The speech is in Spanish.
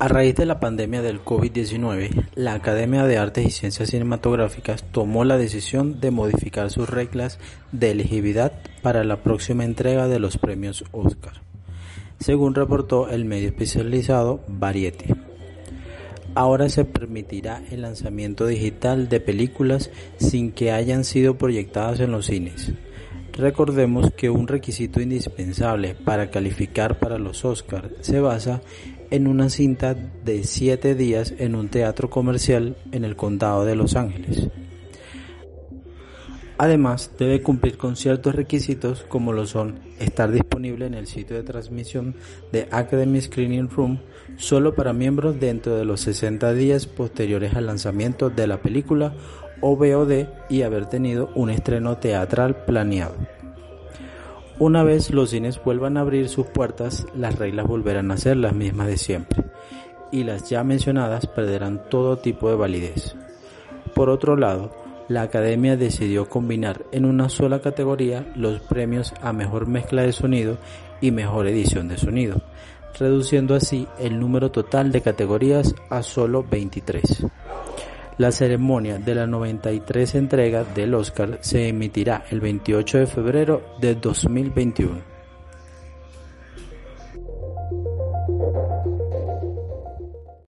A raíz de la pandemia del COVID-19, la Academia de Artes y Ciencias Cinematográficas tomó la decisión de modificar sus reglas de elegibilidad para la próxima entrega de los premios Oscar, según reportó el medio especializado Variety. Ahora se permitirá el lanzamiento digital de películas sin que hayan sido proyectadas en los cines. Recordemos que un requisito indispensable para calificar para los Oscars se basa en una cinta de 7 días en un teatro comercial en el condado de Los Ángeles. Además, debe cumplir con ciertos requisitos como lo son estar disponible en el sitio de transmisión de Academy Screening Room solo para miembros dentro de los 60 días posteriores al lanzamiento de la película o VOD y haber tenido un estreno teatral planeado. Una vez los cines vuelvan a abrir sus puertas, las reglas volverán a ser las mismas de siempre, y las ya mencionadas perderán todo tipo de validez. Por otro lado, la Academia decidió combinar en una sola categoría los premios a mejor mezcla de sonido y mejor edición de sonido, reduciendo así el número total de categorías a solo 23. La ceremonia de la 93 entrega del Oscar se emitirá el 28 de febrero de 2021.